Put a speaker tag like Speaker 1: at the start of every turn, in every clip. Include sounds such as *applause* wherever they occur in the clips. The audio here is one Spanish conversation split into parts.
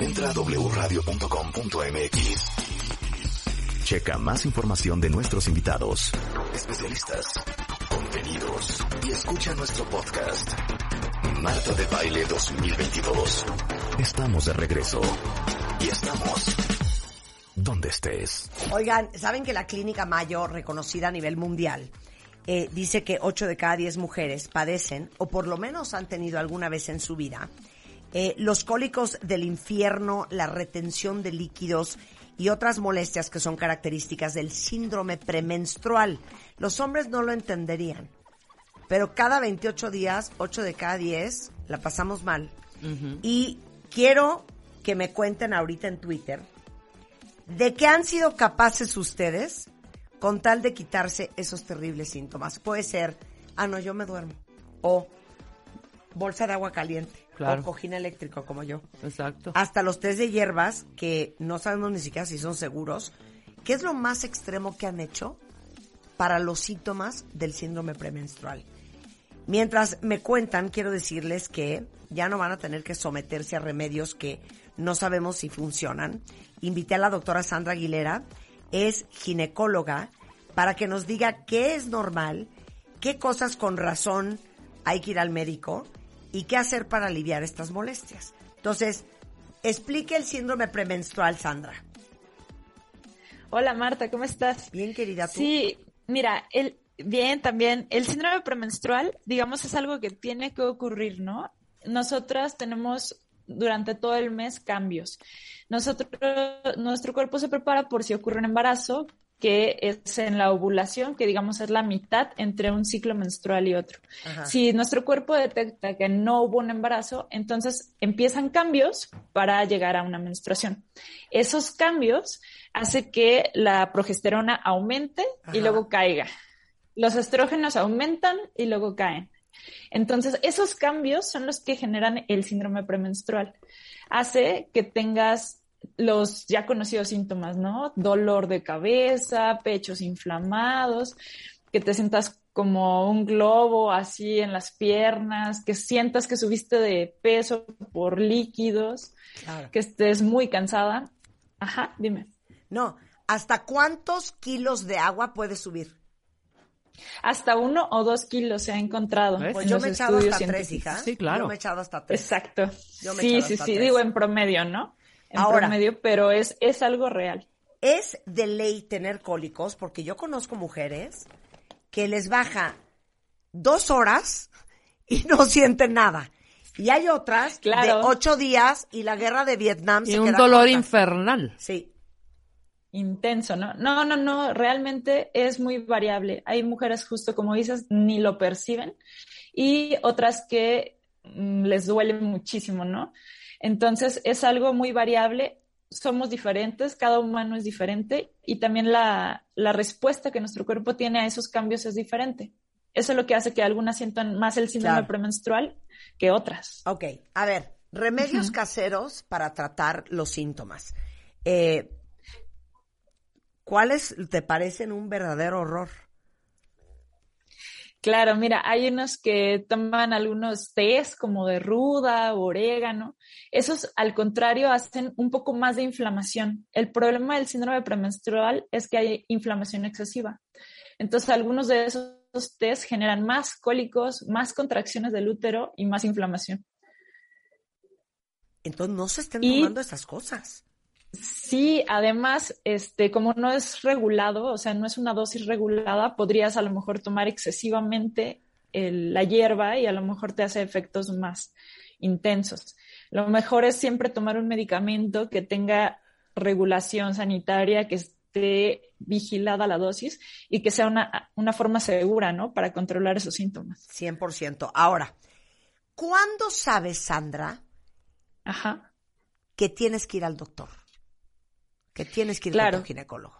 Speaker 1: Entra a wradio.com.mx. Checa más información de nuestros invitados, especialistas, contenidos y escucha nuestro podcast. Marta de Baile 2022. Estamos de regreso. Y estamos donde estés.
Speaker 2: Oigan, ¿saben que la Clínica Mayo, reconocida a nivel mundial, eh, dice que 8 de cada 10 mujeres padecen, o por lo menos han tenido alguna vez en su vida, eh, los cólicos del infierno, la retención de líquidos y otras molestias que son características del síndrome premenstrual. Los hombres no lo entenderían, pero cada 28 días, 8 de cada 10, la pasamos mal. Y quiero que me cuenten ahorita en Twitter de qué han sido capaces ustedes con tal de quitarse esos terribles síntomas. Puede ser, ah, no, yo me duermo. O bolsa de agua caliente.
Speaker 3: Claro.
Speaker 2: O cojín eléctrico como yo.
Speaker 3: Exacto.
Speaker 2: Hasta los test de hierbas, que no sabemos ni siquiera si son seguros. ¿Qué es lo más extremo que han hecho para los síntomas del síndrome premenstrual? Mientras me cuentan, quiero decirles que ya no van a tener que someterse a remedios que no sabemos si funcionan. Invité a la doctora Sandra Aguilera, es ginecóloga, para que nos diga qué es normal, qué cosas con razón hay que ir al médico y qué hacer para aliviar estas molestias. Entonces, explique el síndrome premenstrual, Sandra.
Speaker 4: Hola Marta, ¿cómo estás?
Speaker 2: Bien, querida. ¿tú?
Speaker 4: Sí, mira, el, bien también, el síndrome premenstrual, digamos, es algo que tiene que ocurrir, ¿no? Nosotras tenemos durante todo el mes cambios. Nosotros, nuestro cuerpo se prepara por si ocurre un embarazo, que es en la ovulación, que digamos es la mitad entre un ciclo menstrual y otro.
Speaker 2: Ajá.
Speaker 4: Si nuestro cuerpo detecta que no hubo un embarazo, entonces empiezan cambios para llegar a una menstruación. Esos cambios hacen que la progesterona aumente
Speaker 2: Ajá.
Speaker 4: y luego caiga. Los estrógenos aumentan y luego caen. Entonces, esos cambios son los que generan el síndrome premenstrual. Hace que tengas los ya conocidos síntomas, ¿no? Dolor de cabeza, pechos inflamados, que te sientas como un globo así en las piernas, que sientas que subiste de peso por líquidos,
Speaker 2: Claro.
Speaker 4: que estés muy cansada. Ajá, dime.
Speaker 2: No, ¿hasta cuántos kilos de agua puede subir?
Speaker 4: Hasta uno o dos kilos se ha encontrado.
Speaker 3: ¿Ves?
Speaker 2: Pues
Speaker 4: en
Speaker 2: yo
Speaker 4: los
Speaker 2: me he echado
Speaker 4: estudios
Speaker 2: hasta tres, hija.
Speaker 3: Sí, claro.
Speaker 2: Yo me he echado hasta tres.
Speaker 4: Exacto.
Speaker 2: Yo me he
Speaker 4: Sí,
Speaker 2: echado
Speaker 4: sí,
Speaker 2: hasta
Speaker 4: sí,
Speaker 2: tres.
Speaker 4: digo en promedio, ¿no? En
Speaker 2: Ahora.
Speaker 4: promedio, pero es, es algo real.
Speaker 2: Es de ley tener cólicos porque yo conozco mujeres que les baja dos horas y no *laughs* sienten nada. Y hay otras de
Speaker 4: Claro.
Speaker 2: ocho días y la guerra de Vietnam
Speaker 3: Y
Speaker 2: se
Speaker 3: un
Speaker 2: queda
Speaker 3: dolor
Speaker 2: corta.
Speaker 3: infernal.
Speaker 2: Sí.
Speaker 4: Intenso, ¿no? No, no, no, realmente es muy variable. Hay mujeres, justo como dices, ni lo perciben y otras que mm, les duele muchísimo, ¿no? Entonces es algo muy variable. Somos diferentes, cada humano es diferente y también la, la respuesta que nuestro cuerpo tiene a esos cambios es diferente. Eso es lo que hace que algunas sientan más el síndrome
Speaker 2: Claro.
Speaker 4: premenstrual que otras.
Speaker 2: Ok, a ver, remedios caseros para tratar los síntomas. Eh, ¿Cuáles te parecen un verdadero horror?
Speaker 4: Claro, mira, hay unos que toman algunos tés como de ruda o orégano. Esos, al contrario, hacen un poco más de inflamación. El problema del síndrome premenstrual es que hay inflamación excesiva. Entonces, algunos de esos tés generan más cólicos, más contracciones del útero y más inflamación.
Speaker 2: Entonces no se estén
Speaker 4: Y-
Speaker 2: tomando esas cosas.
Speaker 4: Sí, además, este, como no es regulado, o sea, no es una dosis regulada, podrías a lo mejor tomar excesivamente el- la hierba y a lo mejor te hace efectos más intensos. Lo mejor es siempre tomar un medicamento que tenga regulación sanitaria, que esté vigilada la dosis y que sea una, una forma segura, ¿no? Para controlar esos síntomas.
Speaker 2: 100%. Ahora, ¿cuándo sabes, Sandra,
Speaker 4: Ajá.
Speaker 2: que tienes que ir al doctor? Que tienes que ir
Speaker 4: Claro.
Speaker 2: a tu ginecólogo.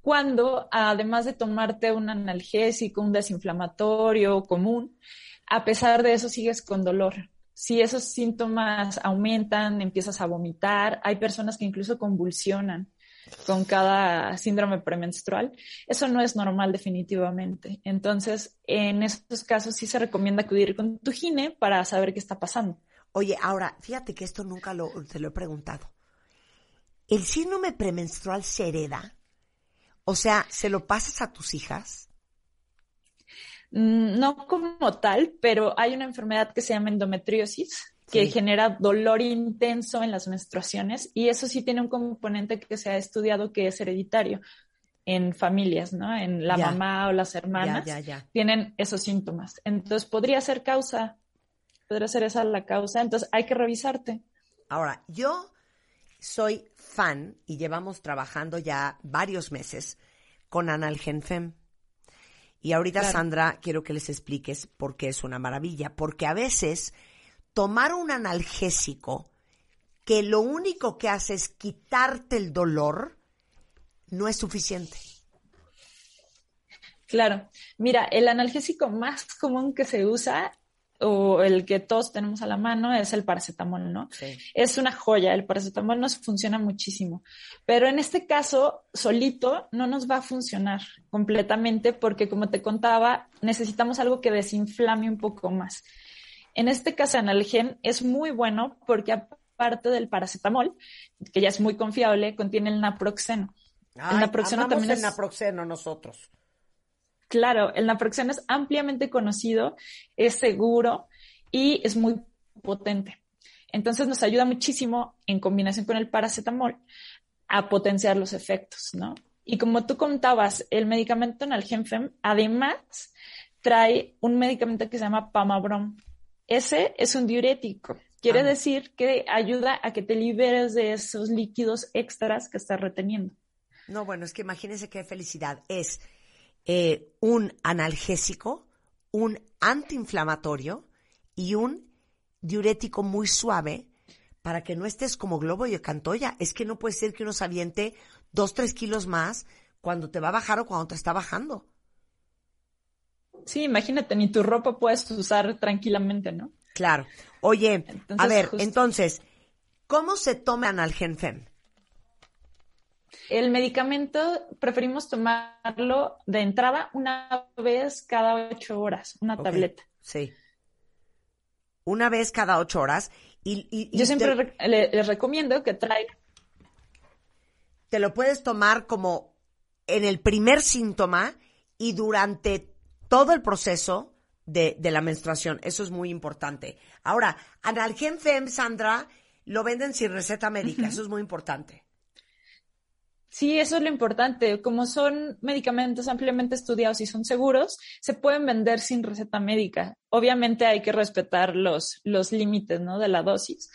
Speaker 4: cuando además de tomarte un analgésico, un desinflamatorio común, a pesar de eso sigues con dolor. Si esos síntomas aumentan, empiezas a vomitar, hay personas que incluso convulsionan con cada síndrome premenstrual. Eso no es normal definitivamente. Entonces, en esos casos sí se recomienda acudir con tu gine para saber qué está pasando.
Speaker 2: Oye, ahora, fíjate que esto nunca lo, te lo he preguntado. ¿El síndrome premenstrual se hereda? O sea, ¿se lo pasas a tus hijas?
Speaker 4: Mm, No como tal, pero hay una enfermedad que se llama endometriosis, que
Speaker 2: Sí.
Speaker 4: genera dolor intenso en las menstruaciones y eso sí tiene un componente que se ha estudiado que es hereditario en familias, ¿no? En la
Speaker 2: Ya.
Speaker 4: mamá o las hermanas
Speaker 2: Ya, ya, ya.
Speaker 4: tienen esos síntomas. Entonces podría ser causa, podría ser esa la causa. Entonces hay que revisarte.
Speaker 2: Ahora, yo soy fan y llevamos trabajando ya varios meses con Analgenfem. Y ahorita,
Speaker 4: Claro.
Speaker 2: Sandra, quiero que les expliques por qué es una maravilla. Porque a veces tomar un analgésico que lo único que hace es quitarte el dolor, no es suficiente.
Speaker 4: Claro. Mira, el analgésico más común que se usa o el que todos tenemos a la mano es el paracetamol, ¿no?
Speaker 2: Sí.
Speaker 4: Es una joya, el paracetamol nos funciona muchísimo, pero en este caso, solito no nos va a funcionar completamente porque, como te contaba, necesitamos algo que desinflame un poco más. En este caso, Analgen es muy bueno porque aparte del paracetamol, que ya es muy confiable, contiene el naproxeno.
Speaker 2: Ay,
Speaker 4: el naproxeno también
Speaker 2: el
Speaker 4: es...
Speaker 2: naproxeno nosotros.
Speaker 4: Claro, el naproxeno es ampliamente conocido, es seguro y es muy potente. Entonces nos ayuda muchísimo en combinación con el paracetamol a potenciar los efectos, ¿no? Y como tú contabas, el medicamento Nalgenfem además trae un medicamento que se llama Pamabrom. Ese es un diurético. Quiere
Speaker 2: Ah.
Speaker 4: decir que ayuda a que te liberes de esos líquidos extras que estás reteniendo.
Speaker 2: No, bueno, es que imagínense qué felicidad. Es eh, un analgésico, un antiinflamatorio y un diurético muy suave para que no estés como globo y cantoya. Es que no puede ser que uno se aviente dos, tres kilos más cuando te va a bajar o cuando te está bajando.
Speaker 4: Sí, imagínate, ni tu ropa puedes usar tranquilamente, ¿no?
Speaker 2: Claro. Oye, a ver,
Speaker 4: justo-
Speaker 2: entonces, ¿cómo se toma analgenfem?
Speaker 4: El medicamento preferimos tomarlo de entrada una vez cada ocho horas, una tableta.
Speaker 2: Sí. Una vez cada ocho horas. Y, y- y
Speaker 4: Yo siempre
Speaker 2: te-
Speaker 4: re- le- les recomiendo que traigan.
Speaker 2: te lo puedes tomar como en el primer síntoma y durante todo el proceso de, de la menstruación. Eso es muy importante. Ahora, Analgenfem, Sandra, lo venden sin receta médica. Eso es muy importante.
Speaker 4: Sí, eso es lo importante. Como son medicamentos ampliamente estudiados y son seguros, se pueden vender sin receta médica. Obviamente hay que respetar los, los límites, ¿no? De la dosis,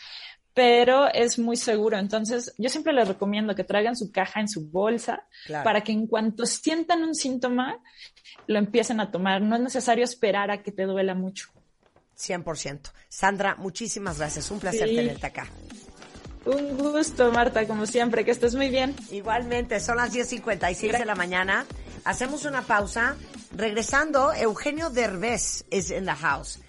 Speaker 4: pero es muy seguro. Entonces, yo siempre les recomiendo que traigan su caja en su bolsa
Speaker 2: Claro.
Speaker 4: para que en cuanto sientan un síntoma, lo empiecen a tomar. No es necesario esperar a que te duela mucho.
Speaker 2: 100%. Sandra, muchísimas gracias. Un placer
Speaker 4: Sí.
Speaker 2: tenerte acá.
Speaker 4: Un gusto, Marta, como siempre, que estés muy bien.
Speaker 2: Igualmente, son las 10.56 de la mañana. Hacemos una pausa. Regresando, Eugenio Derbez es en la house.